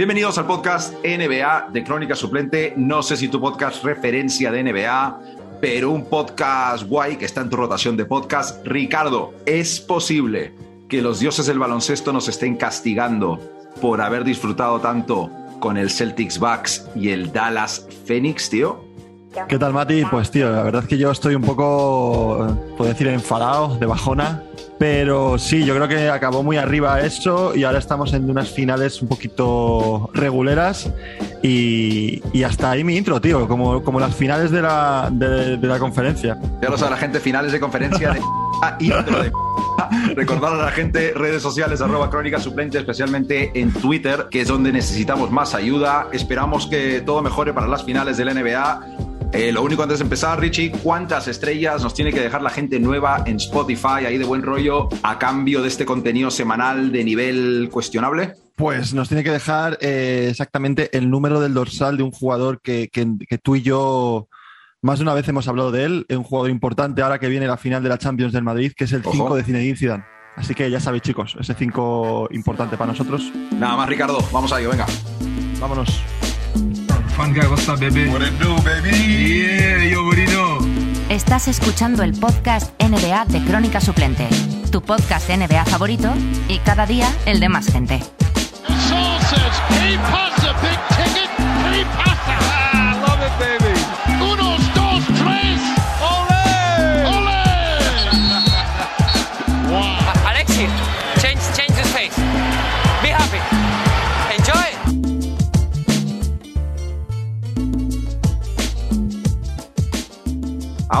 Bienvenidos al podcast NBA de Crónica Suplente. No sé si tu podcast referencia de NBA, pero un podcast guay que está en tu rotación de podcast. Ricardo, ¿es posible que los dioses del baloncesto nos estén castigando por haber disfrutado tanto con el Celtics Bucks y el Dallas Phoenix, tío? ¿Qué tal, Mati? Pues, tío, la verdad es que yo estoy un poco, puedo decir, enfadado, de bajona. Pero sí, yo creo que acabó muy arriba eso y ahora estamos en unas finales un poquito reguleras y, hasta ahí mi intro, tío, como, como las finales de la, de la conferencia. Ya lo sabe la gente, finales de conferencia de intro de Recordar a la gente redes sociales arroba crónica suplente, especialmente en Twitter, que es donde necesitamos más ayuda. Esperamos que todo mejore para las finales del NBA eh, lo único antes de empezar, Richie, ¿cuántas estrellas nos tiene que dejar la gente nueva en Spotify, ahí de buen rollo, a cambio de este contenido semanal de nivel cuestionable? Pues nos tiene que dejar eh, exactamente el número del dorsal de un jugador que, que, que, tú y yo más de una vez hemos hablado de él, un jugador importante ahora que viene la final de la Champions del Madrid, que es el 5 de Zinedine Zidane. Así que ya sabéis, chicos, ese 5 importante para nosotros. Nada más, Ricardo, vamos a ello, venga. Vámonos. Fun guy, what's up, baby? What it do, baby? Yeah, yo, what know? Estás escuchando el podcast NBA de Crónica Suplente, tu podcast NBA favorito y cada día el de más gente. Saul says he pasa, big ticket, he pasa.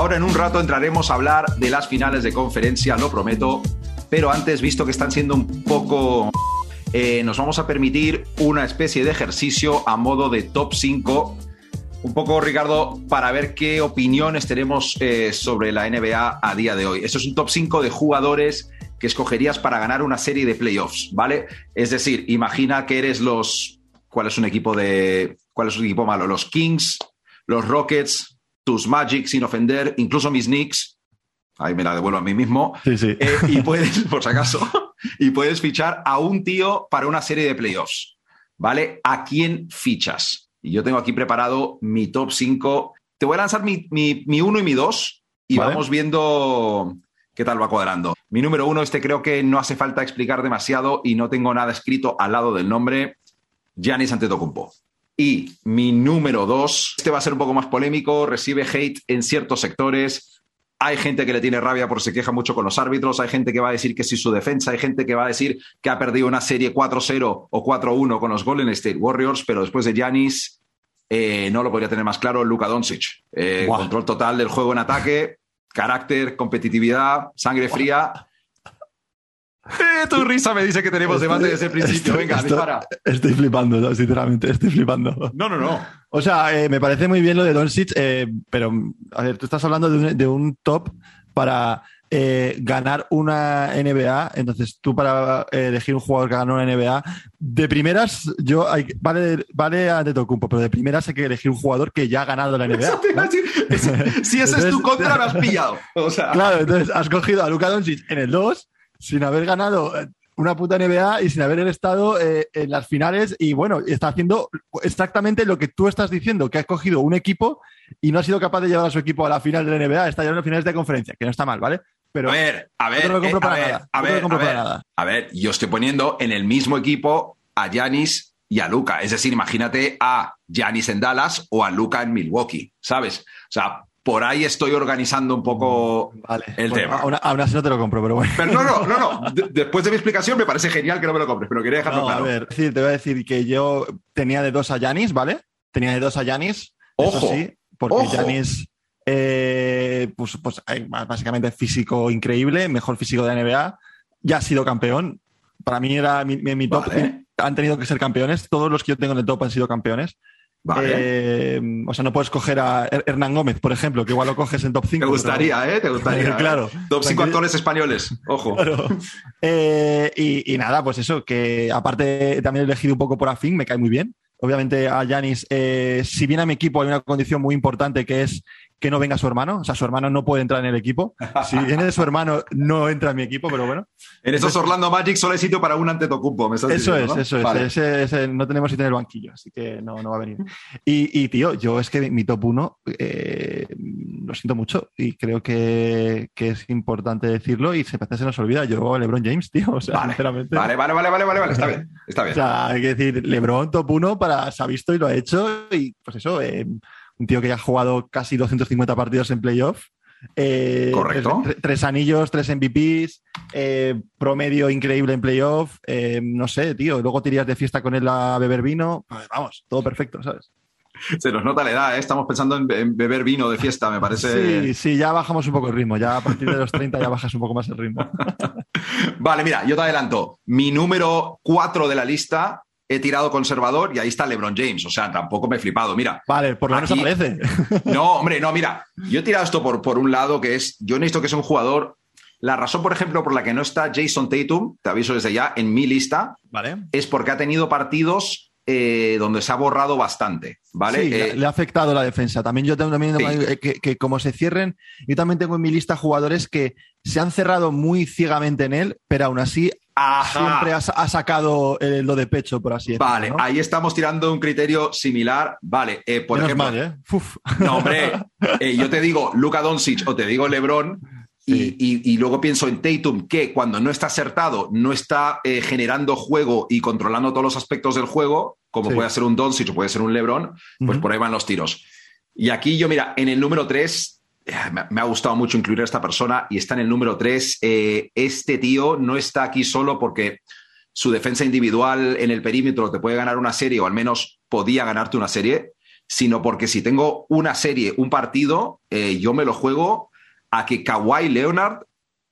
Ahora en un rato entraremos a hablar de las finales de conferencia, lo prometo, pero antes, visto que están siendo un poco... Eh, nos vamos a permitir una especie de ejercicio a modo de top 5, un poco, Ricardo, para ver qué opiniones tenemos eh, sobre la NBA a día de hoy. Esto es un top 5 de jugadores que escogerías para ganar una serie de playoffs, ¿vale? Es decir, imagina que eres los... ¿Cuál es un equipo de... ¿Cuál es un equipo malo? Los Kings, los Rockets, tus Magic sin ofender, incluso mis Knicks. Ahí me la devuelvo a mí mismo. Sí, sí. Eh, y puedes, por si acaso, y puedes fichar a un tío para una serie de playoffs. ¿Vale? ¿A quién fichas? Y yo tengo aquí preparado mi top 5. Te voy a lanzar mi, mi, mi uno y mi dos y Vale. vamos viendo qué tal va cuadrando. Mi número uno, este creo que no hace falta explicar demasiado y no tengo nada escrito al lado del nombre. Giannis Antetokounmpo. Y mi número dos, este va a ser un poco más polémico, recibe hate en ciertos sectores. Hay gente que le tiene rabia porque se queja mucho con los árbitros, hay gente que va a decir que sí su defensa, hay gente que va a decir que ha perdido una serie 4-0 o 4-1 con los Golden State Warriors, pero después de Giannis eh, no lo podría tener más claro Luka Doncic. Eh. Control total del juego en ataque, carácter, competitividad, sangre fría. Eh, tu risa me dice que tenemos debate desde el principio. Venga, estoy- dispara. Estoy flipando, ¿no? sinceramente, estoy flipando. No, no, no. O sea, eh, me parece muy bien lo de Doncic, eh, pero a ver, tú estás hablando de un, de un top para eh, ganar una NBA. Entonces, tú para elegir un jugador que ganó una NBA, de primeras, yo hay, vale, vale a Tetocumpo, pero de primeras hay que elegir un jugador que ya ha ganado la NBA. Eso te iba a ¿no? decir. Es- si ese es tu Entonces- contra, me has pillado. O sea, Claro, entonces has cogido a Luka Doncic en el 2 sin haber ganado eh, una puta NBA y sin haber estado eh, en las finales y bueno, está haciendo exactamente lo que tú estás diciendo, que has cogido un equipo y no ha sido capaz de llevar a su equipo a la final de la NBA, está llevando finales de conferencia, que no está mal, ¿vale? Pero a ver, a ver, no lo compro eh, para a ver, nada, a no lo ver, nada. a ver, yo estoy poniendo en el mismo equipo a Yanis y a Luca. Es decir, imagínate a Yanis en Dallas o a Luca en Milwaukee, ¿sabes? O sea, por ahí estoy organizando un poco Vale, el bueno, tema. Aún, aún así no te lo compro, pero bueno. Pero no, no, no, no. De- después de mi explicación me parece genial que no me lo compres, pero quería dejarlo No, claro. a ver, decir, te voy a decir que yo tenía de dos a Yanis, ¿vale? Tenía de dos a Yanis. Ojo, eso sí, porque. Yanis, eh, pues, pues eh, básicamente físico increíble, mejor físico de NBA, ya ha sido campeón. Para mí era mi, mi- mi top. Vale. Han tenido que ser campeones. Todos los que yo tengo en el top han sido campeones. Vale. Eh, o sea, no puedes coger a Her- Hernán Gómez, por ejemplo, que igual lo coges en top 5. Te gustaría, ¿eh? Te gustaría. ¿eh? Claro. Top 5 Tranquilo. actores españoles. Ojo. Claro. Eh, y, y nada, pues eso, que aparte también he elegido un poco por afín, me cae muy bien. Obviamente a Yanis, eh, si viene a mi equipo hay una condición muy importante que es que no venga su hermano. O sea, su hermano no puede entrar en el equipo. Si viene su hermano, no entra en mi equipo, pero bueno. En estos Orlando Magic solo hay sitio para un Antetokounmpo, me estás Eso diciendo, es, ¿no? eso es. Vale. Ese- ese no tenemos sitio en el banquillo, así que no, no va a venir. Y, y, tío, yo es que mi top 1 lo siento mucho y creo que, que es importante decirlo y se, a veces se nos olvida. Yo, LeBron James, tío, o sea, Vale, sinceramente. vale, vale, vale, vale, vale, vale, está bien, está O bien. sea, hay que decir, LeBron top 1 para, se ha visto y lo ha hecho. Y pues eso, eh, un tío que ya ha jugado casi 250 partidos en playoff. eh, Correcto. Tres, tres anillos, tres MVPs, eh, promedio increíble en playoff. eh, no sé, tío. Luego te irías de fiesta con él a beber vino. Vamos, todo perfecto, ¿sabes? Se nos nota la edad, ¿eh? estamos pensando en, en beber vino de fiesta, me parece. Sí, sí, ya bajamos un poco el ritmo. Ya a partir de los 30 ya bajas un poco más el ritmo. Vale, mira, yo te adelanto. Mi número 4 de la lista he tirado conservador y ahí está LeBron James. O sea, tampoco me he flipado. Mira, Vale, por lo menos Aquí- aparece. No, hombre, no, mira, yo he tirado esto por, por un lado que es, yo necesito que sea un jugador, la razón, por ejemplo, por la que no está Jason Tatum, te aviso desde ya, en mi lista, Vale. es porque ha tenido partidos eh, donde se ha borrado bastante, ¿vale? Sí, Eh, le, ha afectado la defensa. También yo tengo también Sí. eh, que, que como se cierren, yo también tengo en mi lista jugadores que se han cerrado muy ciegamente en él, pero aún así ajá. siempre ha, ha sacado eh, lo de pecho, por así decirlo. Vale, ¿no? ahí estamos tirando un criterio similar. Vale, por Menos ejemplo, mal. Uf. No, hombre, yo te digo Luka Doncic o te digo LeBron y, y- y luego pienso en Tatum, que cuando no está acertado, no está eh, generando juego y controlando todos los aspectos del juego, como Sí. puede ser un Doncic o puede ser un LeBron, pues por ahí van los tiros. Y aquí yo, mira, en el número 3, me, me ha gustado mucho incluir a esta persona y está en el número 3. este tío no está aquí solo porque su defensa individual en el perímetro te puede ganar una serie o al menos podía ganarte una serie, sino porque si tengo una serie, un partido, eh, yo me lo juego a que Kawhi Leonard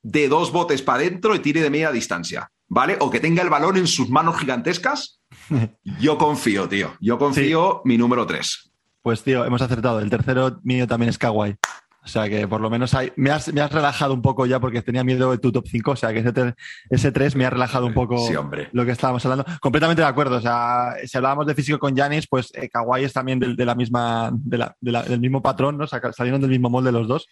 de dos botes para adentro y tire de media distancia, ¿vale? O que tenga el balón en sus manos gigantescas. Yo confío, tío. Yo confío mi número 3. Pues tío, hemos acertado. El tercero mío también es Kawhi. O sea que por lo menos hay, me, has, me has relajado un poco ya porque tenía miedo de tu top 5. O sea que ese, ter- ese 3 me ha relajado un poco Sí, hombre. lo que estábamos hablando. Completamente de acuerdo. O sea, si hablábamos de físico con Yanis, pues eh, Kawhi es también del- de, la misma, de la- de la- del mismo patrón, ¿no? Saca- salieron del mismo molde los dos.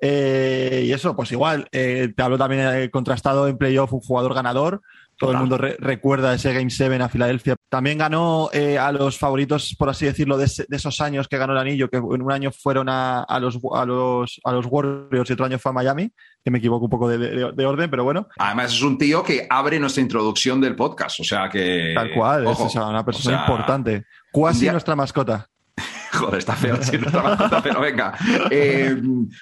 Eh, y eso, pues igual, eh, te hablo también eh, contrastado en playoff, un jugador ganador. Todo el mundo re- recuerda ese Game 7 a Filadelfia. También ganó eh, a los favoritos, por así decirlo, de, ese- de esos años que ganó el anillo, que en un año fueron a, a los, a, los, a los Warriors y otro año fue a Miami, que me equivoco un poco de, de- de orden, pero bueno, Además, es un tío que abre nuestra introducción del podcast. O sea que. tal cual, ojo, es o sea, una persona o sea, importante. Cuasi día- nuestra mascota. Joder, está feo decir nuestra mascota, pero venga. Eh,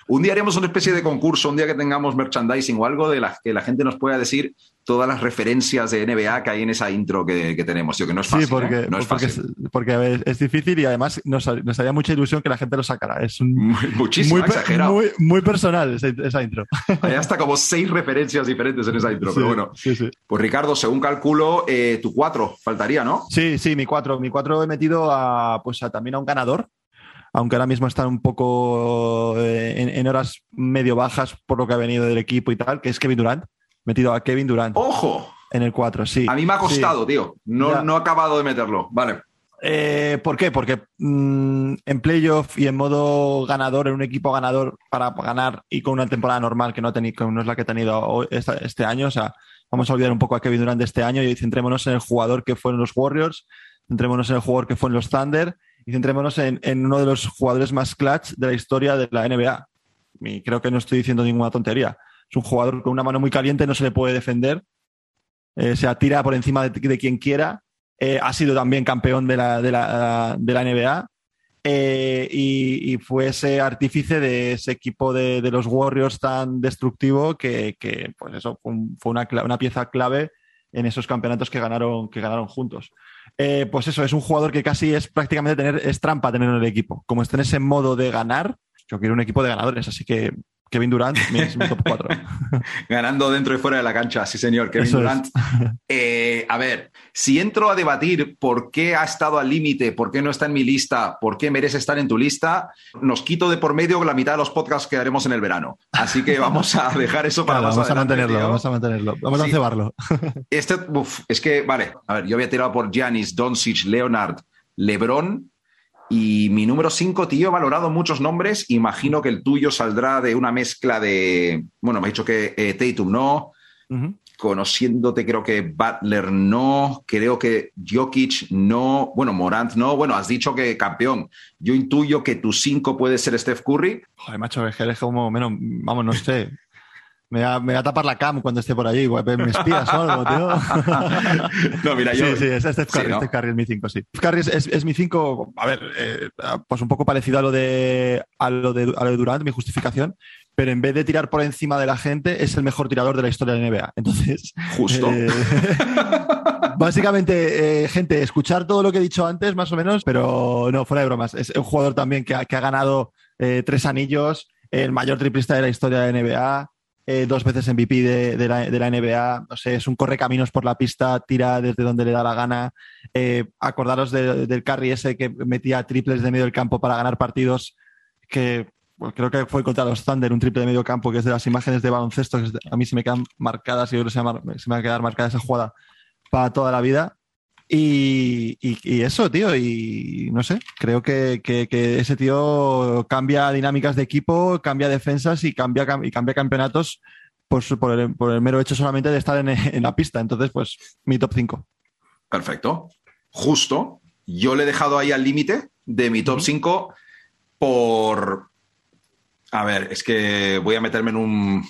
un día haremos una especie de concurso, un día que tengamos merchandising o algo de la que la gente nos pueda decir todas las referencias de NBA que hay en esa intro que, que tenemos, tío, que no es fácil. sí, porque, ¿eh? No es porque, fácil. es, porque, a ver, es difícil y además nos, nos haría mucha ilusión que la gente lo sacara. Es un, Muy- Muchísimo, muy, exagerado. muy, muy personal esa, esa intro. Hay hasta como seis referencias diferentes en esa intro, Sí, pero bueno. sí, sí. Pues Ricardo, según calculo, eh, tu cuatro faltaría, ¿no? Sí, sí, mi cuatro. Mi cuatro he metido a, pues a- también a un ganador, aunque ahora mismo está un poco eh, en, en horas medio bajas por lo que ha venido del equipo y tal, que es Kevin Durant. Metido a Kevin Durant ¡Ojo! en el 4, sí. A mí me ha Sí. costado, tío. No, Ya. no he acabado de meterlo. Vale. Eh, ¿Por qué? Porque mm, en playoff y en modo ganador, en un equipo ganador para ganar y con una temporada normal que no, que no es la que ha tenido hoy- esta- este año, o sea, vamos a olvidar un poco a Kevin Durant de este año y centrémonos en el jugador que fue en los Warriors, centrémonos en el jugador que fue en los Thunder y centrémonos en, en uno de los jugadores más clutch de la historia de la NBA. Y creo que no estoy diciendo ninguna tontería. Es un jugador con una mano muy caliente, no se le puede defender, eh, se tira por encima de, quien quiera. Eh, ha sido también campeón de la, de la, de la NBA eh, y, fue ese artífice de ese equipo de, de los Warriors tan destructivo que, pues eso, fue, un- fue una, una pieza clave en esos campeonatos que ganaron, que ganaron juntos. Pues eso, es un jugador que casi es prácticamente tener, es trampa tener en el equipo. Como está en ese modo de ganar, yo quiero un equipo de ganadores, así que Kevin Durant mi- top 4. Ganando dentro y fuera de la cancha, sí, señor. Kevin Eso. Durant. Eh, a ver, si entro a debatir por qué ha estado al límite, por qué no está en mi lista, por qué merece estar en tu lista, nos quito de por medio la mitad de los podcasts que haremos en el verano. Así que vamos a dejar eso para Claro, más vamos a mantenerlo, vamos a mantenerlo, vamos Sí. a cebarlo. Este, uf, es que, vale, a ver, yo había tirado por Giannis, Doncic, Leonard, LeBron Y mi número 5, tío, he valorado muchos nombres. Imagino que el tuyo saldrá de una mezcla de. Bueno, me ha dicho que eh, Tatum no. Conociéndote, creo que Butler no. Creo que Jokic no. Bueno, Morant no. Bueno, has dicho que campeón. Yo intuyo que tu 5 puede ser Steph Curry. Joder, macho, es que eres como menos, vamos, no sé. Me va, me va a tapar la cam cuando esté por allí, me espías o algo, tío. No, mira, yo. Sí, sí, es Steph Curry, Sí, ¿no? Steph Curry es mi 5, sí. Steph Curry es, es- es mi 5, a ver, eh, pues un poco parecido a lo, de, a, lo de, a lo de Durant, mi justificación, pero en vez de tirar por encima de la gente, es el mejor tirador de la historia de la NBA. Entonces, Justo. eh, básicamente, eh, gente, escuchar todo lo que he dicho antes, más o menos, pero no, fuera de bromas. Es un jugador también que ha, que ha ganado tres anillos, el mayor triplista de la historia de la NBA, eh, dos veces MVP de, de la, de la NBA, no sé, es un correcaminos por la pista, tira desde donde le da la gana. Eh, acordaros de- del Curry ese que metía triples de medio del campo para ganar partidos, que bueno, creo que fue contra los Thunder, un triple de medio campo, que es de las imágenes de baloncesto, que a mí se me quedan marcadas y yo creo que se me va a quedar marcada esa jugada para toda la vida. Y, y- y eso, tío, y no sé, creo que, que- que ese tío cambia dinámicas de equipo, cambia defensas y cambia, cam- y cambia campeonatos por, su- por, el, por el mero hecho solamente de estar en, en la pista. Entonces, pues mi top 5. Perfecto. Justo. Yo le he dejado ahí al límite de mi top 5 por. A ver, es que voy a meterme en un.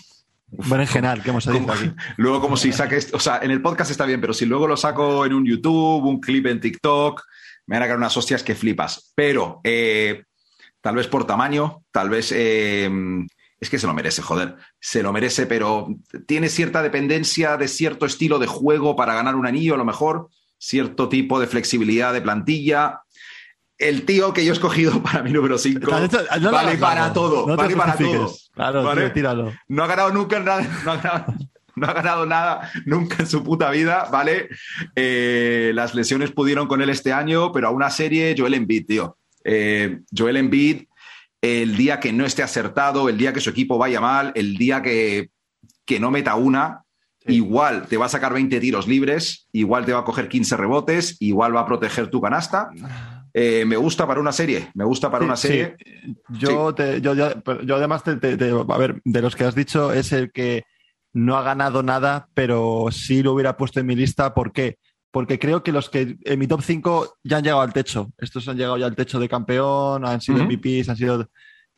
Berenjenal, que hemos dicho aquí. luego, como si saques. O sea, en el podcast está bien, pero si luego lo saco en un YouTube, un clip en TikTok, me van a caer unas hostias que flipas. Pero eh, tal vez por tamaño, tal vez. eh, es que se lo merece, joder. Se lo merece, pero tiene cierta dependencia de cierto estilo de juego para ganar un anillo, a lo mejor. Cierto tipo de flexibilidad de plantilla. El tío que yo he escogido para mi número 5 ¿Te has hecho- no lo vale para no. todo. Vale para todo. Claro, ¿vale? tío, tíralo. No ha ganado nunca nada, no ha ganado, no ha ganado nada nunca en su puta vida, ¿vale? Eh, las lesiones pudieron con él este año, pero a una serie, Joel Embiid, tío. Eh, Joel Embiid, el día que no esté acertado, el día que su equipo vaya mal, el día que, que no meta una, igual te va a sacar 20 tiros libres, igual te va a coger 15 rebotes, igual va a proteger tu canasta. Eh, me gusta para una serie, me gusta para Sí, una sí. serie. Yo, te- yo, yo- yo además, te, te- te- a ver, de los que has dicho, es el que no ha ganado nada, pero sí lo hubiera puesto en mi lista. ¿Por qué? Porque creo que los que en mi top 5 ya han llegado al techo. Estos han llegado ya al techo de campeón, han sido Ujú. MVPs, han sido.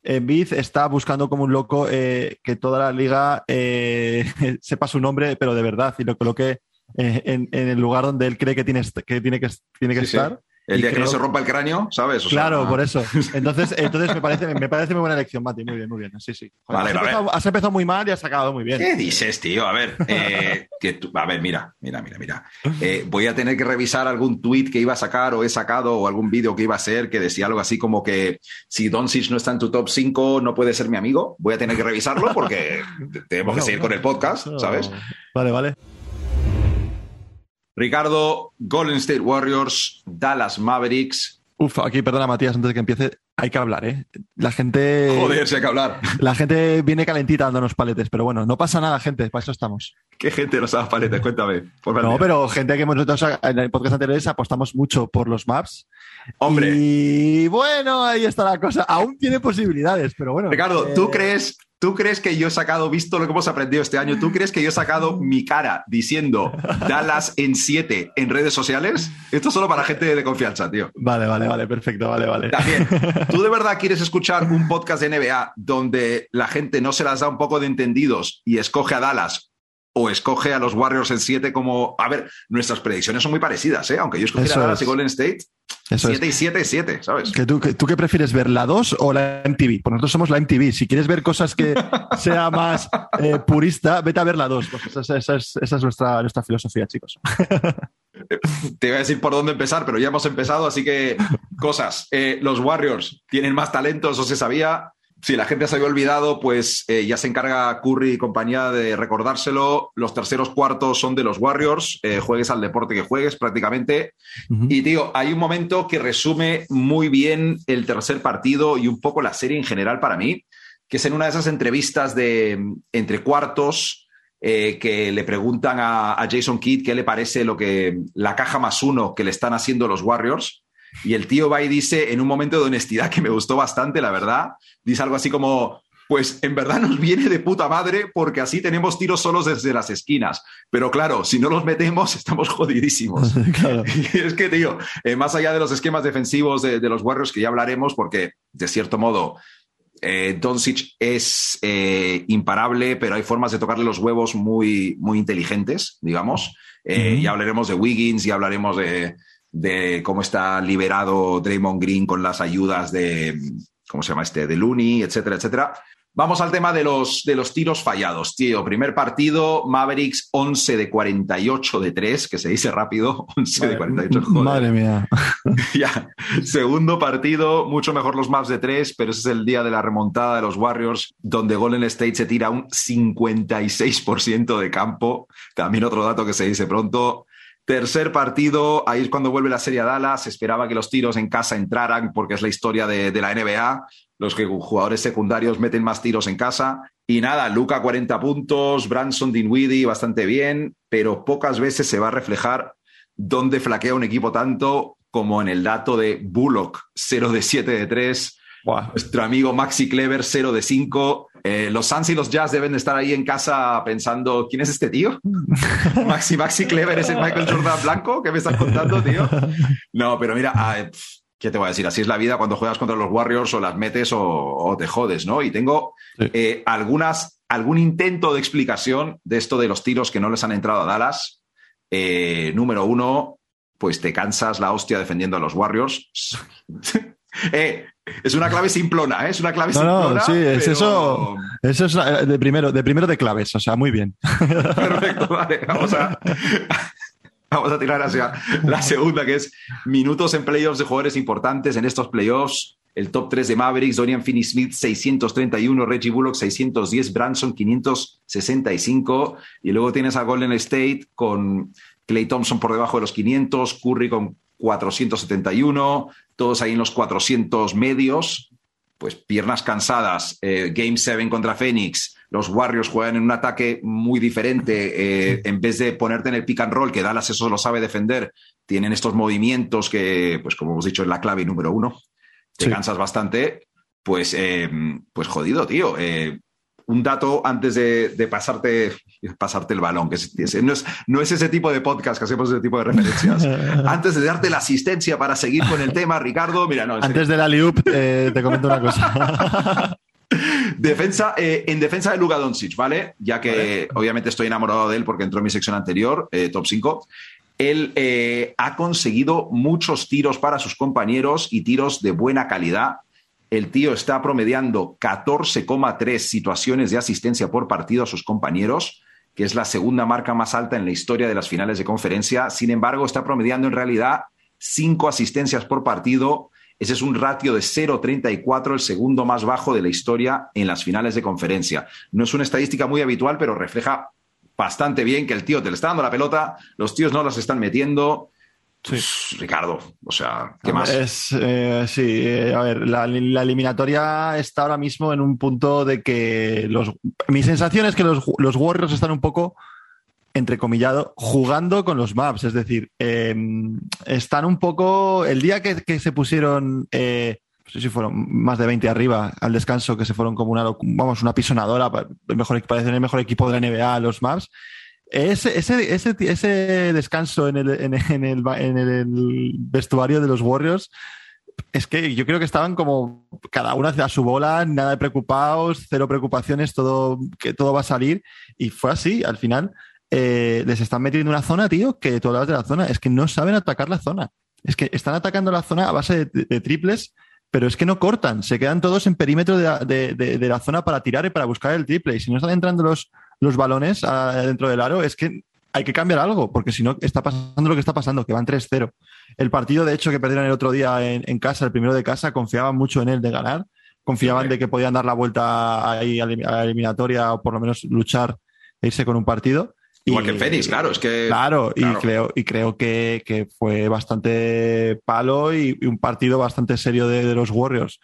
Embiid está buscando como un loco eh, que toda la liga eh, sepa su nombre, pero de verdad, y lo coloque en, en el lugar donde él cree que tiene, que tiene que, tiene que Sí, sí. estar. El Y día que no se rompa el cráneo, ¿sabes? O sea, Claro, por eso. Entonces, entonces me, parece, me parece muy buena elección, Mati. Muy bien, muy bien. Sí, sí. Joder, Vale, has, empezado, has empezado muy mal y has acabado muy bien. ¿Qué dices, tío? A ver, eh, tú- a ver, mira, mira, mira, mira. Eh, voy a tener que revisar algún tweet que iba a sacar o he sacado o algún vídeo que iba a hacer que decía algo así como que si Doncic no está en tu top 5 no puede ser mi amigo. Voy a tener que revisarlo porque tenemos que seguir con el podcast, ¿sabes? Vale, vale. Ricardo, Golden State Warriors, Dallas Mavericks. Uf, aquí, perdona, Matías, antes de que empiece, hay que hablar, ¿eh? La gente. Joder, si hay que hablar. La gente viene calentita dándonos paletes, pero bueno, no pasa nada, gente, para eso estamos. ¿Qué gente nos da paletes? Cuéntame. No, pero gente que hemos nosotros en el podcast anteriores apostamos mucho por los maps. Hombre. Y bueno, ahí está la cosa. Aún tiene posibilidades, pero bueno. Ricardo, eh, ¿tú crees, ¿tú crees que yo he sacado, visto lo que hemos aprendido este año, ¿tú crees que yo he sacado mi cara diciendo Dallas en 7 en redes sociales? Esto es solo para gente de confianza, tío. Vale, vale, vale, perfecto, vale, vale. También, ¿tú de verdad quieres escuchar un podcast de NBA donde la gente no se las da un poco de entendidos y escoge a Dallas o escoge a los Warriors en 7 como... A ver, nuestras predicciones son muy parecidas, ¿eh? Aunque yo escogiera Eso a Dallas es. y Golden State, Eso 7 es. y 7 y 7, ¿sabes? ¿Que tú, que- ¿Tú qué prefieres ver, la 2 o la MTV? Pues nosotros somos la MTV. Si quieres ver cosas que sea más eh, purista, vete a ver la 2. Pues esa, esa- esa es, esa es nuestra, nuestra filosofía, chicos. Te voy a decir por dónde empezar, pero ya hemos empezado, así que cosas. Eh, los Warriors tienen más talento, eso se sabía. Si la gente se había olvidado, pues eh, ya se encarga Curry y compañía de recordárselo. Los terceros cuartos son de los Warriors. Eh, juegues al deporte que juegues prácticamente. Y tío, hay un momento que resume muy bien el tercer partido y un poco la serie en general para mí, que es en una de esas entrevistas de entre cuartos eh, que le preguntan a, a Jason Kidd qué le parece lo que la caja más uno que le están haciendo los Warriors. Y el tío va y dice, en un momento de honestidad que me gustó bastante, la verdad, dice algo así como, pues en verdad nos viene de puta madre porque así tenemos tiros solos desde las esquinas. Pero claro, si no los metemos, estamos jodidísimos. Claro. Y es que, tío, eh, más allá de los esquemas defensivos de, de los Warriors, que ya hablaremos, porque de cierto modo eh, Doncic es eh, imparable, pero hay formas de tocarle los huevos muy, muy inteligentes, digamos. Eh, hablaremos de Wiggins, ya hablaremos de, de cómo está liberado Draymond Green con las ayudas de, ¿cómo se llama este? De Looney, etcétera, etcétera. Vamos al tema de los, de los tiros fallados, tío. Primer partido, Mavericks 11 de 48 de 3, que se dice rápido, 11 de 48, joder. Madre mía. Ya. Segundo partido, mucho mejor los maps de tres, pero ese es el día de la remontada de los Warriors, donde Golden State se tira un 56% de campo. También otro dato que se dice pronto. Tercer partido, ahí es cuando vuelve la serie a Dallas. Esperaba que los tiros en casa entraran porque es la historia de, de la NBA. Los que jugadores secundarios meten más tiros en casa. Y nada, Luca 40 puntos, Branson Dinwiddie bastante bien, pero pocas veces se va a reflejar dónde flaquea un equipo tanto como en el dato de Bullock, 0 de 7 de 3, Buah. nuestro amigo Maxi Clever, 0 de 5. Eh, los Suns y los Jazz deben de estar ahí en casa pensando, ¿quién es este tío? Maxi, Maxi Clever es el Michael Jordan blanco que me estás contando, tío. No, pero mira, ah, pf, ¿qué te voy a decir? Así es la vida cuando juegas contra los Warriors o las metes o, o te jodes, ¿no? Y tengo Sí. eh, algunas, algún intento de explicación de esto de los tiros que no les han entrado a Dallas. Eh, número uno, pues te cansas la hostia defendiendo a los Warriors. Eh, es una clave simplona, ¿eh? es una clave No, no, simplona. sí, es pero- eso. Eso es eh, de primero, de primero de claves, o sea, muy bien. Perfecto, vale. Vamos a, vamos a tirar hacia la segunda, que es minutos en playoffs de jugadores importantes en estos playoffs. El top 3 de Mavericks, Dorian Finney-Smith 631, Reggie Bullock 610, Branson 565. Y luego tienes a Golden State con Clay Thompson por debajo de los 500, Curry con 471, todos ahí en los 400 medios pues piernas cansadas, eh, Game 7 contra Phoenix, los Warriors juegan en un ataque muy diferente, eh, en vez de ponerte en el pick and roll, que Dallas eso lo sabe defender, tienen estos movimientos que, pues como hemos dicho, es la clave número uno, te Sí. cansas bastante, pues, eh, pues jodido, tío. Eh, un dato antes de, de pasarte, pasarte el balón, que es- es- no, es, no es ese tipo de podcast que hacemos ese tipo de referencias. Antes de darte la asistencia para seguir con el tema, Ricardo, mira, no. Antes de la Liup, eh, te comento una cosa. Defensa, eh, en defensa de Luka Doncic, ¿vale? Ya que obviamente estoy enamorado de él porque entró en mi sección anterior, eh, top 5. Él eh, ha conseguido muchos tiros para sus compañeros y tiros de buena calidad. El tío está promediando 14,3 situaciones de asistencia por partido a sus compañeros, que es la segunda marca más alta en la historia de las finales de conferencia. Sin embargo, está promediando en realidad 5 asistencias por partido. Ese es un ratio de 0,34, el segundo más bajo de la historia en las finales de conferencia. No es una estadística muy habitual, pero refleja bastante bien que el tío te le está dando la pelota, los tíos no las están metiendo. Pues, Ricardo, o sea, ¿qué más? Es, eh, sí, eh, a ver, la, la eliminatoria está ahora mismo en un punto de que los. Mi sensación es que los, los Warriors están un poco, entrecomillado, jugando con los maps. Es decir, eh, están un poco. El día que, que se pusieron. eh, no sé si fueron más de 20 arriba al descanso, que se fueron como una, vamos, una pisonadora, el mejor, parecen el mejor equipo de la NBA, los maps. Ese, ese, ese, ese descanso en el, en, el, en el vestuario de los Warriors es que yo creo que estaban como cada uno hacia su bola, nada de preocupados, cero preocupaciones, todo, que todo va a salir. Y fue así, al final eh, les están metiendo una zona, tío, que tú hablabas de la zona, es que no saben atacar la zona. Es que están atacando la zona a base de, triples, pero es que no cortan, se quedan todos en perímetro de, de, de la zona para tirar y para buscar el triple. Y si no están entrando los, los balones a, dentro del aro, es que hay que cambiar algo, porque si no está pasando lo que está pasando, que van 3-0. El partido, de hecho, que perdieron el otro día en, en, casa, el primero de casa, confiaban mucho en él de ganar, confiaban de que podían dar la vuelta ahí a la eliminatoria o por lo menos luchar e irse con un partido. Igual y, que en Fénix, claro, es que. Claro, claro. y creo, y creo que, que fue bastante palo y, y un partido bastante serio de, de los Warriors.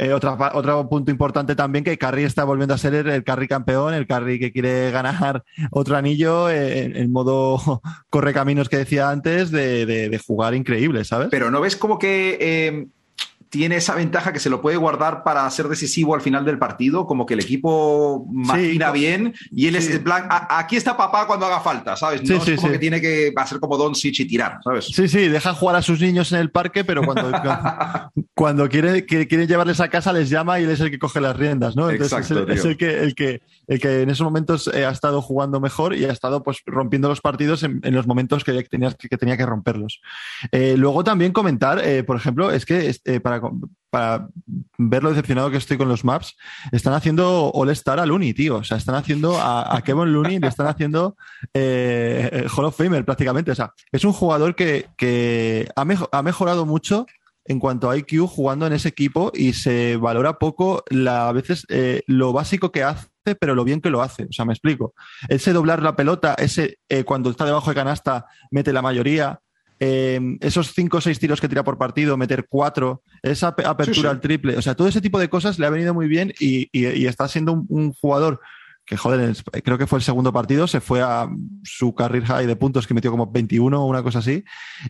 Eh, otra pa- otro punto importante también que Curry está volviendo a ser el, el Curry campeón, el Curry que quiere ganar otro anillo eh, en, en modo correcaminos que decía antes de, de- de jugar increíble, ¿sabes? Pero ¿no ves como que eh, tiene esa ventaja que se lo puede guardar para ser decisivo al final del partido? Como que el equipo maquina co- bien y él es sí. en plan, "A- aquí está papá cuando haga falta, ¿sabes? Sí, no sí, es como sí. que tiene que ser como Don Sitch y tirar, ¿sabes? Sí, sí, dejan jugar a sus niños en el parque, pero cuando, cuando quiere, que- quiere llevarles a casa les llama y él es el que coge las riendas, ¿no? Entonces Exacto, es, el, es el que, el, que, el que en esos momentos eh, ha estado jugando mejor y ha estado pues rompiendo los partidos en, en los momentos que, tenías, que, tenía que romperlos. Eh, luego también comentar, eh, por ejemplo, es que este, para, para ver lo decepcionado que estoy con los maps, están haciendo All-Star a Looney, tío. O sea, están haciendo a, Kevin Looney, le están haciendo eh, Hall of Famer prácticamente. O sea, es un jugador que, que ha, ha mejorado mucho en cuanto a IQ jugando en ese equipo y se valora poco la, a veces eh, lo básico que hace, pero lo bien que lo hace. O sea, me explico. Ese doblar la pelota, ese eh, cuando está debajo de canasta mete la mayoría. Eh, esos cinco o seis tiros que tira por partido, meter cuatro, esa ap- apertura Sí, sí. al triple, o sea, todo ese tipo de cosas le ha venido muy bien y, y- y está siendo un, un jugador que, joder, creo que fue el segundo partido, se fue a su career high de puntos que metió como 21 o una cosa así,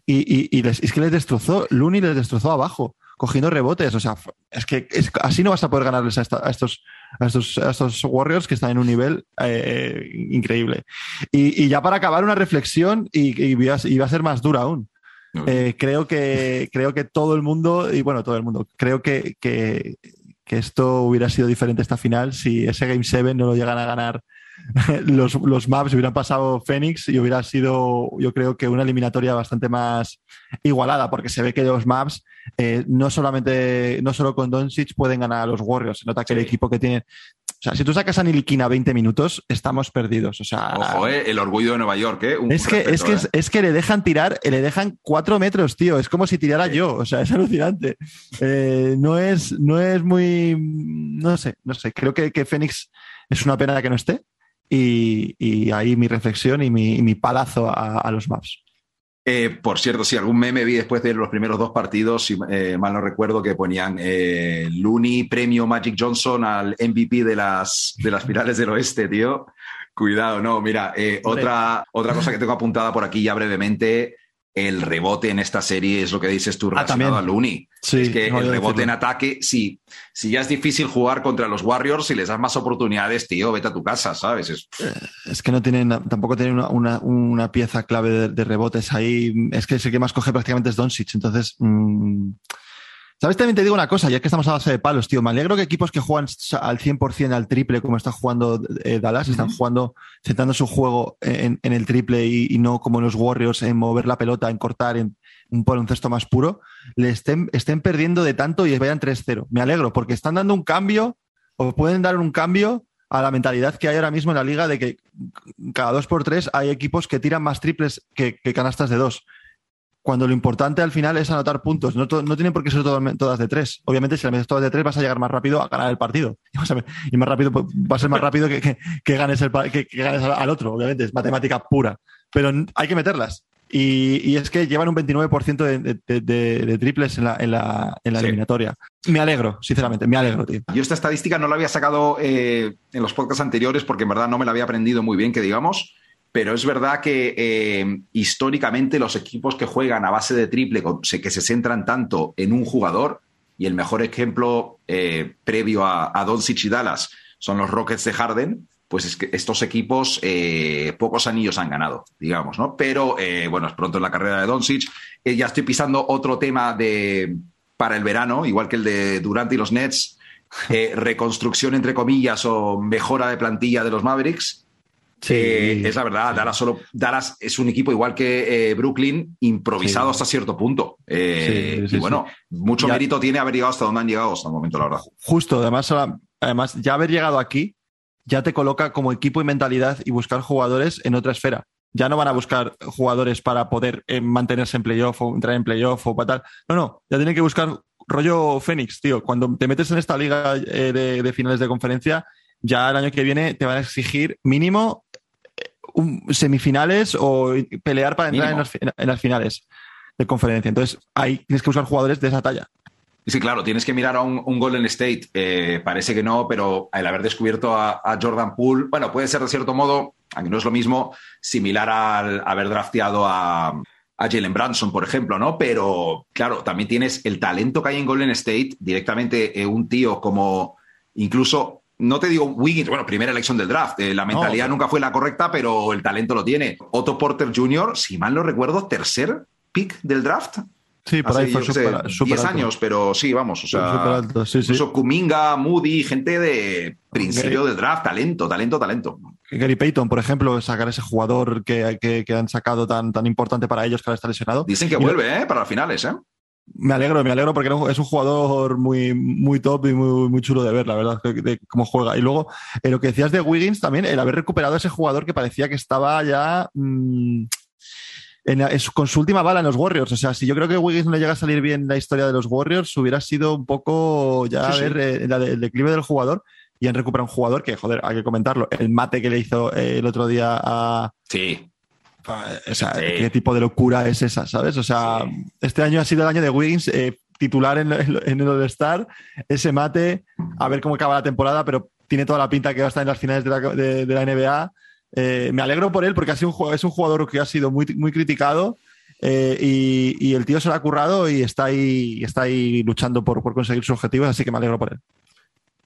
y, y- y les- es que les destrozó, Looney les destrozó abajo, cogiendo rebotes, o sea, es que es- así no vas a poder ganarles a, esta- a estos, a, estos, a estos Warriors que están en un nivel eh, increíble. Y, y ya para acabar, una reflexión, y, y a- y va a ser más dura aún. Eh, creo que creo que todo el mundo, y bueno, todo el mundo, creo que, que, que esto hubiera sido diferente esta final si ese Game 7 no lo llegan a ganar los, los maps, hubieran pasado Phoenix y hubiera sido, yo creo que una eliminatoria bastante más igualada, porque se ve que los maps eh, no solamente, no solo con Doncic pueden ganar a los Warriors, se nota que el equipo que tiene. O sea, si tú sacas a Niliquina 20 minutos, estamos perdidos. O sea, Ojo, eh, el orgullo de Nueva York, ¿eh? Un es que, respeto, es, que eh. es, es que le dejan tirar, le dejan cuatro metros, tío. Es como si tirara Sí. yo. O sea, es alucinante. Eh, no, es, no es muy. No sé, no sé. Creo que, que Fénix es una pena que no esté. Y, y ahí mi reflexión y mi, y mi palazo a, a los maps. Eh, por cierto, sí, algún meme vi después de los primeros dos partidos, si eh, mal no recuerdo, que ponían eh, Looney premio Magic Johnson al MVP de las, de las finales del oeste, tío. Cuidado, no, mira, eh, otra, otra cosa que tengo apuntada por aquí ya brevemente, el rebote en esta serie es lo que dices tú Ah, relacionado también. a Looney. Sí, es que no el rebote en ataque, sí, si ya es difícil jugar contra los Warriors, si les das más oportunidades, tío, vete a tu casa, ¿sabes? Es- Es que no tienen, tampoco tienen una, una- una pieza clave de, de rebotes ahí. Es que el que más coge prácticamente es Doncic. Entonces, mm, ¿sabes? También te digo una cosa, ya que estamos a base de palos, tío. Me alegro que equipos que juegan al 100% al triple, como está jugando eh, Dallas, están jugando, centrando su juego en, en el triple y, y no como los Warriors en mover la pelota, en cortar, en un, por un cesto más puro, le estén, estén perdiendo de tanto y vayan 3-0. Me alegro, porque están dando un cambio, o pueden dar un cambio a la mentalidad que hay ahora mismo en la liga de que cada dos por tres hay equipos que tiran más triples que, que canastas de dos. Cuando lo importante al final es anotar puntos. No, to- no tienen por qué ser to- todas de tres. Obviamente, si las metes todas de tres, vas a llegar más rápido a ganar el partido. Y, vas a- y más rápido pues, va a ser más rápido que, que- que ganes, el, que, que ganes al, otro. Obviamente, es matemática pura. Pero hay que meterlas. Y, y es que llevan un 29% de, de- de- de- de triples en la, en la- en la Sí. eliminatoria. Me alegro, sinceramente, me alegro, tío. Yo esta estadística no la había sacado eh, en los podcasts anteriores porque en verdad no me la había aprendido muy bien, que digamos, pero es verdad que eh, históricamente los equipos que juegan a base de triple, que se centran tanto en un jugador, y el mejor ejemplo eh, previo a, a Doncic y Dallas son los Rockets de Harden, pues es que estos equipos eh, pocos anillos han ganado, digamos, ¿no? Pero bueno, es pronto en la carrera de Doncic. Eh, ya estoy pisando otro tema de para el verano, igual que el de Durant y los Nets, reconstrucción entre comillas o mejora de plantilla de los Mavericks. Eh, es la verdad, Dallas, solo, Dallas es un equipo igual que eh, Brooklyn, improvisado Sí. hasta cierto punto. Eh, Sí, sí, y bueno, mucho Ya- mérito tiene haber llegado hasta donde han llegado hasta el momento, la verdad. Justo, además, además, ya haber llegado aquí ya te coloca como equipo y mentalidad y buscar jugadores en otra esfera. Ya no van a buscar jugadores para poder mantenerse en playoff o entrar en playoff o para tal. No, no, ya tienen que buscar rollo Fénix, tío. Cuando te metes en esta liga de, de finales de conferencia, ya el año que viene te van a exigir mínimo un- semifinales o pelear para entrar en las, fi- en las finales de conferencia. Entonces, ahí tienes que buscar jugadores de esa talla. Sí, claro, tienes que mirar a un, un Golden State. eh, parece que no, pero el haber descubierto a, a Jordan Poole, bueno, puede ser de cierto modo, aunque no es lo mismo, similar al haber drafteado a, a Jalen Branson, por ejemplo, ¿no? Pero claro, también tienes el talento que hay en Golden State, directamente eh, un tío como incluso. No te digo Wiggins, bueno, primera elección del draft. eh, la mentalidad nunca fue la correcta, pero el talento lo tiene. Otto Porter Jr., si mal no recuerdo, tercer pick del draft. Sí, por Hace, ahí fue yo qué sé, súper súper 10 alto. años, pero sí, vamos, o sea, alto, sí, sí. incluso Kuminga, Moody, gente de principio del draft, talento, talento, talento. Gary Payton, por ejemplo, sacar ese jugador que, que- que han sacado tan, tan importante para ellos que ahora está lesionado. Dicen que Y- vuelve, ¿eh? Para las finales, ¿eh? Me alegro, me alegro porque es un jugador muy, muy top y muy, muy chulo de ver, la verdad, de, de cómo juega. Y luego, eh, lo que decías de Wiggins también, el haber recuperado a ese jugador que parecía que estaba ya mm, en la- en su- con su última bala en los Warriors. O sea, si yo creo que Wiggins no le llega a salir bien la historia de los Warriors, hubiera sido un poco ya Sí, ver eh, la de- el declive del jugador y han recuperado un jugador que, joder, hay que comentarlo, el mate que le hizo eh, el otro día a, Sí. O sea, Sí. ¿qué tipo de locura es esa, sabes? O sea, Sí. este año ha sido el año de Wiggins, eh, titular en, en el All-Star, ese mate, a ver cómo acaba la temporada, pero tiene toda la pinta que va a estar en las finales de la, de- de la NBA. Eh, me alegro por él porque ha sido un, es un jugador que ha sido muy, muy criticado eh, y, y el tío se lo ha currado y está ahí, está ahí luchando por, por conseguir sus objetivos, así que me alegro por él.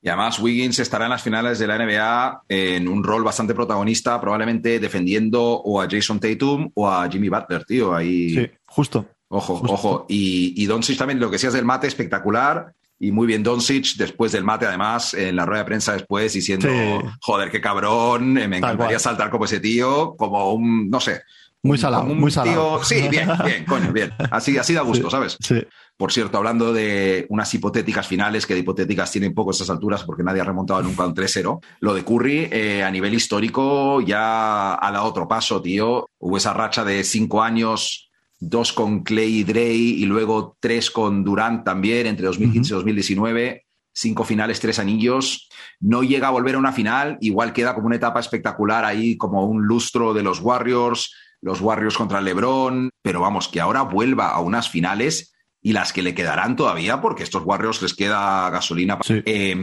Y además Wiggins estará en las finales de la NBA en un rol bastante protagonista, probablemente defendiendo o a Jason Tatum o a Jimmy Butler, tío. Ahí, Sí, justo. ojo, justo. ojo. Y, y Doncic también, lo que decías del mate, espectacular. Y muy bien Doncic, después del mate, además, en la rueda de prensa después, diciendo, Sí. joder, qué cabrón, me encantaría saltar como ese tío, como un, no sé. Muy salado, muy salado. tío- Sí, bien, bien, coño, bien. Así, así da gusto, Sí. ¿sabes? Sí. Por cierto, hablando de unas hipotéticas finales, que de hipotéticas tienen poco a estas alturas porque nadie ha remontado nunca un 3-0, lo de Curry eh, a nivel histórico ya ha dado otro paso, tío. Hubo esa racha de cinco años, dos con Clay y Dre y luego tres con Durant también entre 2015 y 2019. Cinco finales, tres anillos. No llega a volver a una final, igual queda como una etapa espectacular ahí, como un lustro de los Warriors, los Warriors contra LeBron, pero vamos, que ahora vuelva a unas finales y las que le quedarán todavía, porque estos Warriors les queda gasolina. Sí. Eh,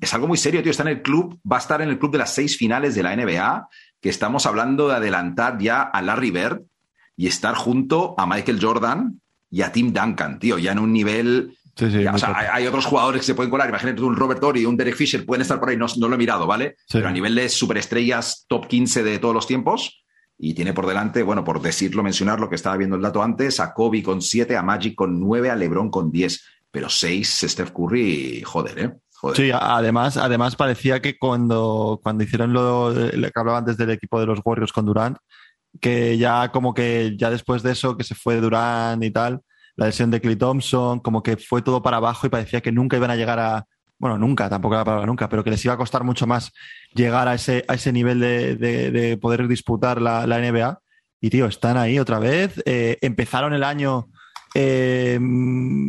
es algo muy serio, tío. Está en el club, va a estar en el club de las seis finales de la NBA, que estamos hablando de adelantar ya a Larry Bird y estar junto a Michael Jordan y a Tim Duncan, tío, ya en un nivel. Sí, sí, ya, o sea, hay, otros jugadores que se pueden colar. Imagínate tú un Robert Torrey, un Derek Fisher, pueden estar por ahí, no, no lo he mirado, ¿vale? Pero a nivel de superestrellas top 15 de todos los tiempos. Y tiene por delante, bueno, por decirlo, mencionar lo que estaba viendo el dato antes, a Kobe con 7, a Magic con 9, a LeBron con 10. Pero 6, Steph Curry, joder, ¿eh? Sí, además, además parecía que cuando, cuando hicieron lo, lo que hablaba antes del equipo de los Warriors con Durant, que ya como que ya después de eso, que se fue Durant y tal, la lesión de Clay Thompson, como que fue todo para abajo y parecía que nunca iban a llegar a, bueno, nunca, tampoco la palabra nunca, pero que les iba a costar mucho más llegar a ese, a ese nivel de, de- de poder disputar la, la NBA. Y tío, están ahí otra vez. Eh, empezaron el año eh,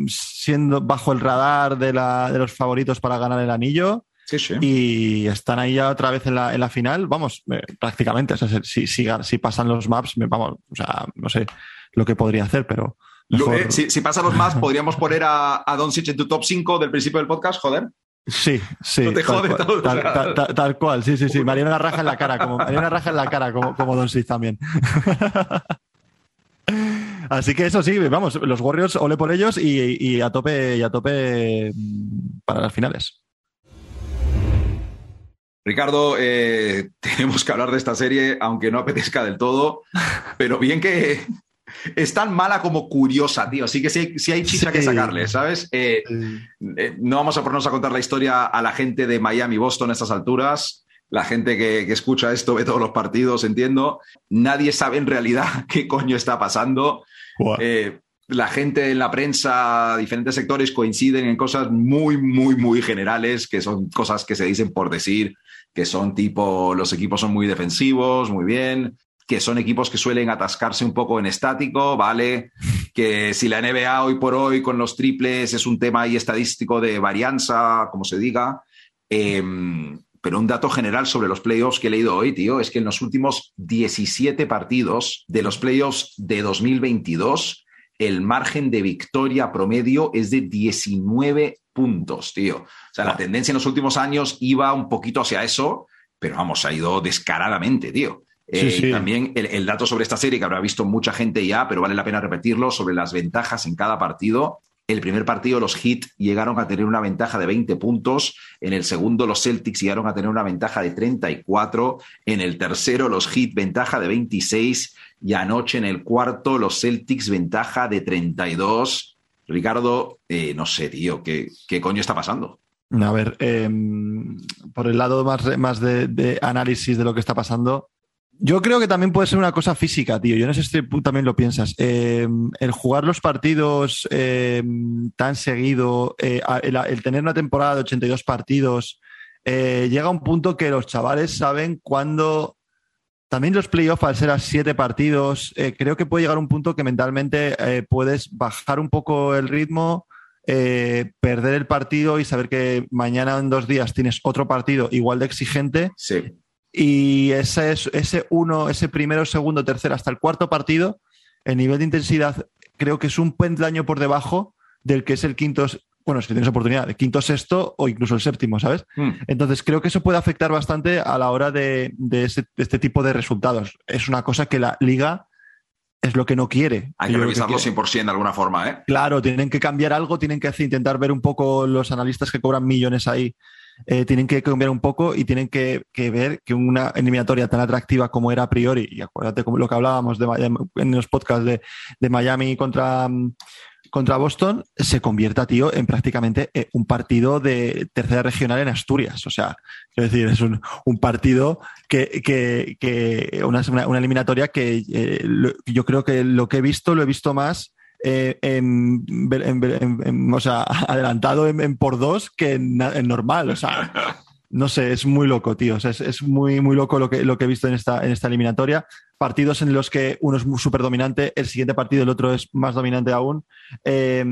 siendo bajo el radar de, la- de los favoritos para ganar el anillo Sí, sí. y están ahí ya otra vez en la, en la final. Vamos, eh, prácticamente. O sea, si, si, si pasan los maps, me- vamos, o sea, no sé lo que podría hacer, pero. Mejor- eh, si, si pasan los más, podríamos poner a, a Doncic en tu top 5 del principio del podcast, joder. Sí, sí. No te tal jode cual, todo, tal, tal- tal- tal cual, sí, sí, sí. María una raja en la cara, como María una raja en la cara, como, como Don Sid también. Así que eso sí, vamos, los Warriors, ole por ellos y, y a tope, y a tope mm, para las finales. Ricardo, eh, tenemos que hablar de esta serie, aunque no apetezca del todo, pero bien que es tan mala como curiosa, tío. Así que sí, hay- hay chicha Sí. que sacarle, ¿sabes? Eh, eh, no vamos a ponernos a contar la historia a la gente de Miami, Boston a estas alturas. La gente que, que escucha esto ve todos los partidos, entiendo. Nadie sabe en realidad qué coño está pasando. Eh, la gente en la prensa, diferentes sectores coinciden en cosas muy, muy, muy generales, que son cosas que se dicen por decir, que son tipo, los equipos son muy defensivos, muy bien, que son equipos que suelen atascarse un poco en estático, ¿vale? Que si la NBA hoy por hoy con los triples es un tema ahí estadístico de varianza, como se diga. Em, pero un dato general sobre los playoffs que he leído hoy, tío, es que en los últimos 17 partidos de los playoffs de 2022, el margen de victoria promedio es de 19 puntos, tío. O sea, la tendencia en los últimos años iba un poquito hacia eso, pero vamos, ha ido descaradamente, tío. Sí, Eh, sí. También el, el dato sobre esta serie que habrá visto mucha gente ya, pero vale la pena repetirlo, sobre las ventajas en cada partido. El primer partido los Heat llegaron a tener una ventaja de 20 puntos, en el segundo los Celtics llegaron a tener una ventaja de 34, en el tercero los Heat ventaja de 26 y anoche en el cuarto los Celtics ventaja de 32. Ricardo, eh, no sé, tío, ¿qué, ¿qué coño está pasando? A ver, eh, por el lado más, más de, de análisis de lo que está pasando, yo creo que también puede ser una cosa física, tío. Yo no sé si tú también lo piensas. Eh, el jugar los partidos eh, tan seguido, eh, el, tener una temporada de 82 partidos, llega a un punto que los chavales saben cuándo. También los playoffs, al ser a siete partidos, creo que puede llegar a un punto que mentalmente puedes bajar un poco el ritmo, perder el partido y saber que mañana en dos días tienes otro partido igual de exigente Sí. Y ese, es- ese uno, ese primero, segundo, tercero, hasta el cuarto partido, el nivel de intensidad creo que es un peldaño por debajo del que es el quinto, bueno, si tienes oportunidad, el quinto, sexto o incluso el séptimo, ¿sabes? Mm. Entonces creo que eso puede afectar bastante a la hora de, de ese- de este tipo de resultados. Es una cosa que la liga es lo que no quiere. Hay que revisarlo quiere. 100% de alguna forma, ¿eh? Claro, tienen que cambiar algo, tienen que hacer- intentar ver un poco los analistas que cobran millones ahí. Eh, tienen que cambiar un poco y tienen que, que ver que una eliminatoria tan atractiva como era a priori, y acuérdate como lo que hablábamos de, en los podcasts de, de Miami contra, mm, contra Boston, se convierta, tío, en prácticamente eh, un partido de tercera regional en Asturias. O sea, quiero decir, es un, partido que, que, que una, una- eliminatoria que eh, yo creo que lo que he visto, lo he visto más eh, en, en- en- en- o sea, adelantado en, por dos que en, en normal. O sea, no sé, es muy loco, tío. O sea, es, es muy, muy loco lo que, lo que he visto en esta, en esta eliminatoria. Partidos en los que uno es súper dominante, el siguiente partido, el otro es más dominante aún. Eh,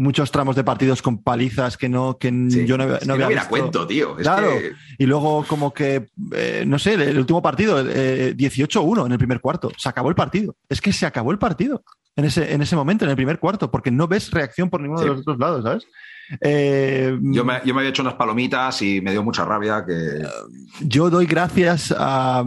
muchos tramos de partidos con palizas que no, que Sí. yo no, Es que no había a visto. cuento, tío. Es Claro. que- Y luego, como que, eh, no sé, el, el último partido, eh, 18-1 en el primer cuarto. Se acabó el partido. Es que se acabó el partido en ese, en ese momento, en el primer cuarto, porque no ves reacción por ninguno Sí. de los otros lados, ¿sabes? Eh, Yo me, yo me había hecho unas palomitas y me dio mucha rabia que... yo doy gracias a,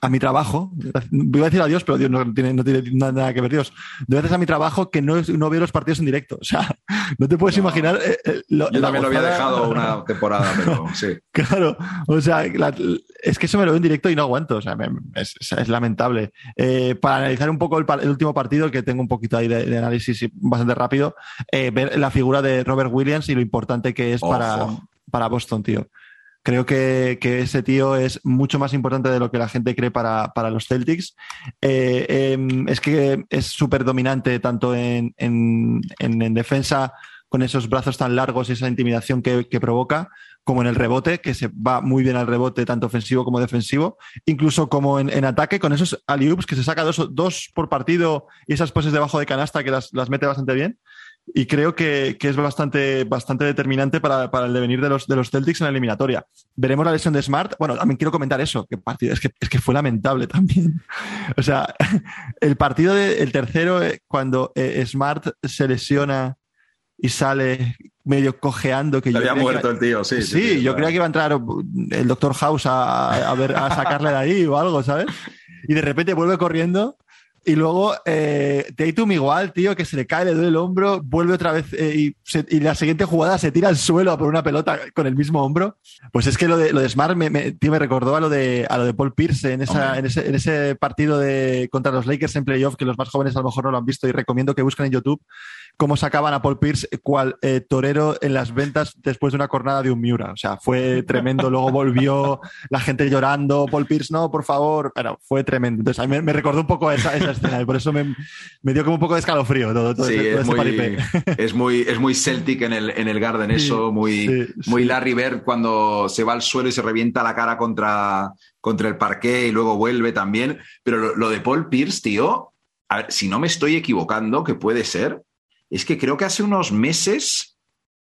a mi trabajo. Voy a decir adiós, pero Dios no tiene, no tiene nada que ver Dios. Doy gracias a mi trabajo que no, no veo los partidos en directo. O sea, no te puedes No. imaginar. eh, eh, lo- Yo también lo había dejado una temporada, pero sí. Claro, o sea, la- es que eso me lo veo en directo y no aguanto, o sea, me- es, lamentable. Eh, para analizar un poco el, el último partido, que tengo un poquito ahí de, de análisis y bastante rápido, ver la figura de Robert Williams y lo importante que es para, Ojo. para Boston, tío. Creo que, que ese tío es mucho más importante de lo que la gente cree para, para los Celtics. Eh, eh, es que es súper dominante tanto en, en- en- en defensa con esos brazos tan largos y esa intimidación que, que provoca, como en el rebote, que se va muy bien al rebote, tanto ofensivo como defensivo, incluso como en, en ataque, con esos alley que se saca dos, dos por partido y esas poses debajo de canasta que las, las mete bastante bien. Y creo que, que es bastante, bastante determinante para, para el devenir de los, de los Celtics en la eliminatoria. Veremos la lesión de Smart. Bueno, también quiero comentar eso, que partido, es que, es que fue lamentable también. O sea, el partido de, el tercero, eh, cuando eh, Smart se lesiona y sale medio cojeando, que Se yo había que muerto el tío, sí. Sí, yo creía que iba a entrar el doctor House a, a ver, a sacarle de ahí o algo, ¿sabes? Y de repente vuelve corriendo y luego eh, Tatum igual, tío, que se le cae, le duele el hombro, vuelve otra vez eh, y, se- y la siguiente jugada se tira al suelo a por una pelota con el mismo hombro. Pues es que lo de, lo de Smart me, me- tío, me recordó a lo de, a lo de Paul Pierce en, esa, en, ese, en ese partido de, contra los Lakers en playoff, que los más jóvenes a lo mejor no lo han visto y recomiendo que busquen en YouTube cómo sacaban a Paul Pierce cual eh, torero en las ventas después de una cornada de un Miura. O sea, fue tremendo. Luego volvió la gente llorando, Paul Pierce, no, por favor. Pero fue tremendo. Entonces, a mí me, me recordó un poco esa, esa escena y por eso me, me dio como un poco de escalofrío todo, todo Sí, ese- todo es ese muy, es, muy, es muy Celtic en el, en el Garden Sí, eso, muy, sí, muy. Larry Bird cuando se va al suelo y se revienta la cara contra, contra el parqué y luego vuelve también. Pero lo, lo de Paul Pierce, tío, a ver, si no me estoy equivocando, que puede ser, es que creo que hace unos meses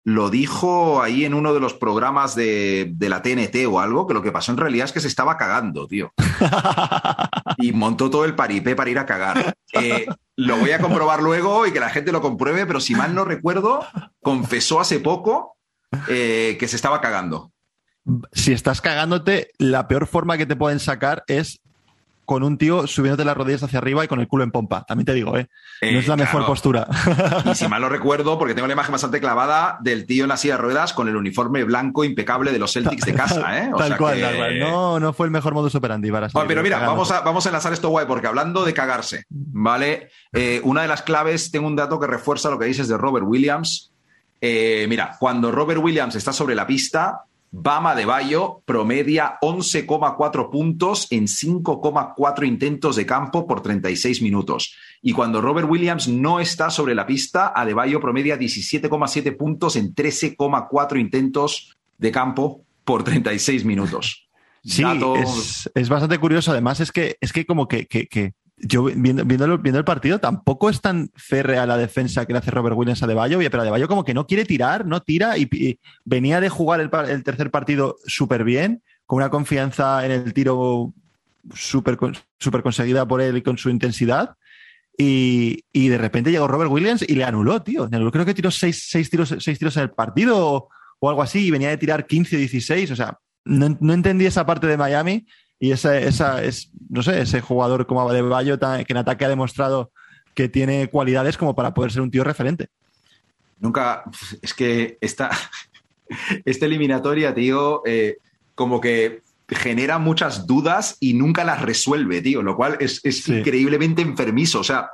lo dijo ahí en uno de los programas de, de la TNT o algo, que lo que pasó en realidad es que se estaba cagando, tío. y montó todo el paripé para ir a cagar. Eh, lo voy a comprobar luego y que la gente lo compruebe, pero si mal no recuerdo, confesó hace poco eh, que se estaba cagando. Si estás cagándote, la peor forma que te pueden sacar es con un tío subiéndote las rodillas hacia arriba y con el culo en pompa. También te digo, ¿eh? No Eh, es la mejor postura. Y si mal no recuerdo, porque tengo la imagen bastante clavada del tío en la silla de ruedas con el uniforme blanco impecable de los Celtics de casa, ¿eh? O tal sea cual, que- tal cual. No, no fue el mejor modus operandi para Bueno, salir pero mira, vamos a, vamos a enlazar esto guay, porque hablando de cagarse, ¿vale? Eh, una de las claves, tengo un dato que refuerza lo que dices de Robert Williams. Eh, mira, cuando Robert Williams está sobre la pista, Bama de Bayo promedia 11,4 puntos en 5,4 intentos de campo por 36 minutos. Y cuando Robert Williams no está sobre la pista, Adebayo promedia 17,7 puntos en 13,4 intentos de campo por 36 minutos. Sí, Dato- es, es bastante curioso. Además, es que, es que como que, que- que yo viendo, viéndolo- viendo el partido, tampoco es tan férrea la defensa que le hace Robert Williams a Adebayo, oye, pero Adebayo como que no quiere tirar, no tira, y, venía de jugar el, tercer partido súper bien, con una confianza en el tiro súper súper conseguida por él y con su intensidad. Y, y de repente llegó Robert Williams y le anuló, tío. Creo que tiró seis, seis tiros, seis tiros en el partido o, o algo así, y venía de tirar 15 o 16. O sea, no, no entendí esa parte de Miami y esa, esa es, no sé, ese jugador como Adebayo que en ataque ha demostrado que tiene cualidades como para poder ser un tío referente. Nunca, es que esta, esta eliminatoria, tío, eh, como que genera muchas dudas y nunca las resuelve, tío, lo cual es, es Sí. increíblemente enfermizo. O sea,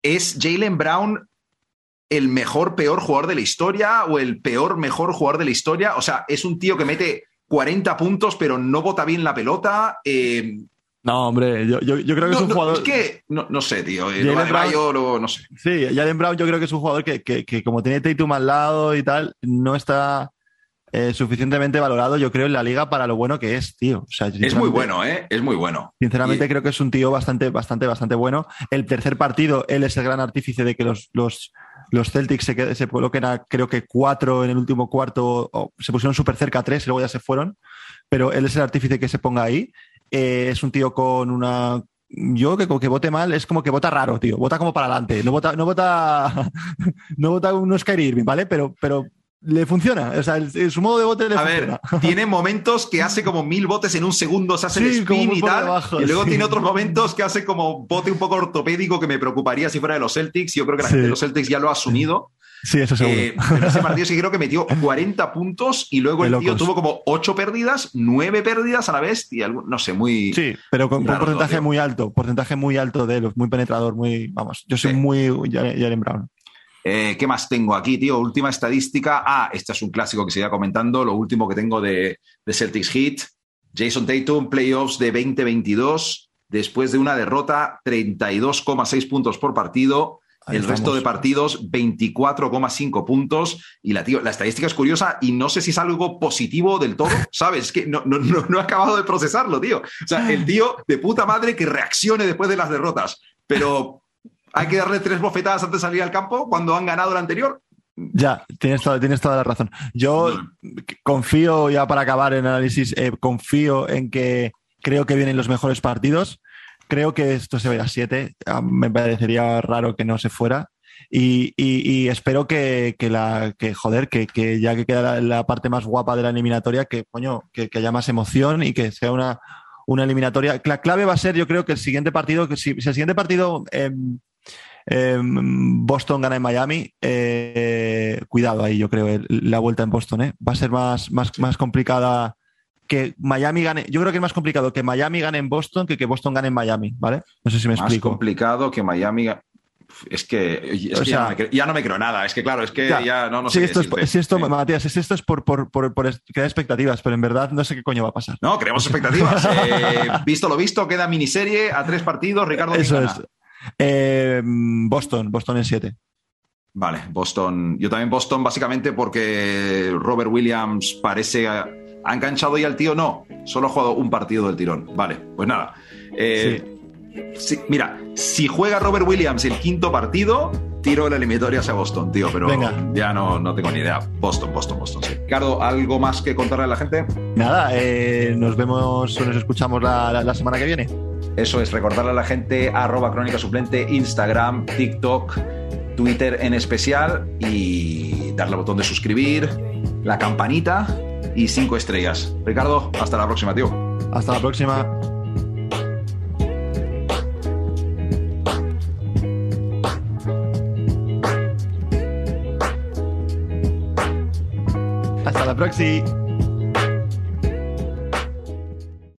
¿es Jalen Brown el mejor, peor jugador de la historia o el peor, mejor jugador de la historia? O sea, es un tío que mete 40 puntos pero no bota bien la pelota. eh, No, hombre, yo, yo- yo creo que no, es un no, jugador. es que, no, no sé, tío. eh, Jalen Brown- lo- no sé. Sí, Jalen Brown yo creo que es un jugador que, que- que como tiene Tatum al lado y tal, no está eh, suficientemente valorado, yo creo, en la liga para lo bueno que es, tío. O sea, Es muy bueno, ¿eh? Es muy bueno. Sinceramente Y- creo que es un tío bastante, bastante, bastante bueno. El tercer partido, él es el gran artífice de que los, los, los Celtics se, se coloquen a creo que cuatro en el último cuarto, o se pusieron súper cerca a tres y luego ya se fueron, pero él es el artífice que se ponga ahí. Eh, es un tío con una... Yo que, que vote mal es como que vota raro, tío. Vota como para adelante. No vota, no vota, no vota un Skyrie Irving, ¿vale? Pero, pero le funciona. O sea, el- su modo de vote le A ver, tiene momentos que hace como mil botes en un segundo, se hace Sí, el spin y tal. debajo, y luego sí. tiene otros momentos que hace como bote un poco ortopédico que me preocuparía si fuera de los Celtics. Yo creo que la Sí. gente de los Celtics ya lo ha asumido. Sí, eso seguro. Eh, pero ese partido sí creo que metió 40 puntos y luego el tío tuvo como 8 pérdidas, 9 pérdidas a la vez y algo- no sé, muy. Sí, pero con, con un todo, porcentaje muy alto, porcentaje muy alto de él, muy penetrador, muy, vamos, yo soy Sí. muy Jalen Brown. Eh, ¿Qué más tengo aquí, tío? Última estadística. Ah, este es un clásico que se comentando. Lo último que tengo de, de Celtics Heat. Jason Tatum, playoffs de 2022. Después de una derrota, 32,6 puntos por partido. Ahí el resto de partidos, 24,5 puntos. Y la, tío, la estadística es curiosa y no sé si es algo positivo del todo, ¿sabes? Es que no, no, no, no he acabado de procesarlo, tío. O sea, el tío de puta madre que reaccione después de las derrotas. Pero hay que darle tres bofetadas antes de salir al campo cuando han ganado el anterior. Ya, tienes toda, tienes toda la razón. Yo confío, ya para acabar el análisis, eh, confío en que creo que vienen los mejores partidos. Creo que esto se va a ir a 7. Me parecería raro que no se fuera. Y, y- y espero que, que la que joder, que, que ya que queda la, la parte más guapa de la eliminatoria, que coño, que, que haya más emoción y que sea una, una eliminatoria. La clave va a ser, yo creo que el siguiente partido, que si, si el siguiente partido em, em, Boston gana en Miami, eh, cuidado ahí, yo creo, el- la vuelta en Boston, ¿eh? Va a ser más, más, más complicada que Miami gane. Yo creo que es más complicado que Miami gane en Boston que que Boston gane en Miami, ¿vale? No sé si me Más explico. complicado que Miami. Es que, es ya, no me creo, ya no me creo nada. Es que, claro, es que Ya. ya, no, no Sí, sé. esto es, si esto, Sí. Matías, si esto es por, por, por, por crear expectativas, pero en verdad no sé qué coño va a pasar. No, creemos expectativas. Eh, visto lo visto, queda miniserie a tres partidos. Ricardo Eso ¿quién es. Eh, Boston, Boston en 7. Vale, Boston. Yo también Boston, básicamente porque Robert Williams parece. ¿Ha enganchado ya al tío? No, solo ha jugado un partido del tirón. Vale, pues nada. Eh, sí, mira, si juega Robert Williams el quinto partido, tiro la eliminatoria hacia Boston, tío, pero Venga. ya no, no tengo ni idea. Boston, Boston, Boston, sí. Ricardo, ¿algo más que contarle a la gente? Nada, eh, nos vemos o nos escuchamos la, la- la semana que viene. Eso es, recordarle a la gente arroba crónica suplente, Instagram, TikTok, Twitter en especial y darle al botón de suscribir, la campanita y cinco estrellas. Ricardo, hasta la próxima, tío. Hasta la próxima. Hasta la próxima.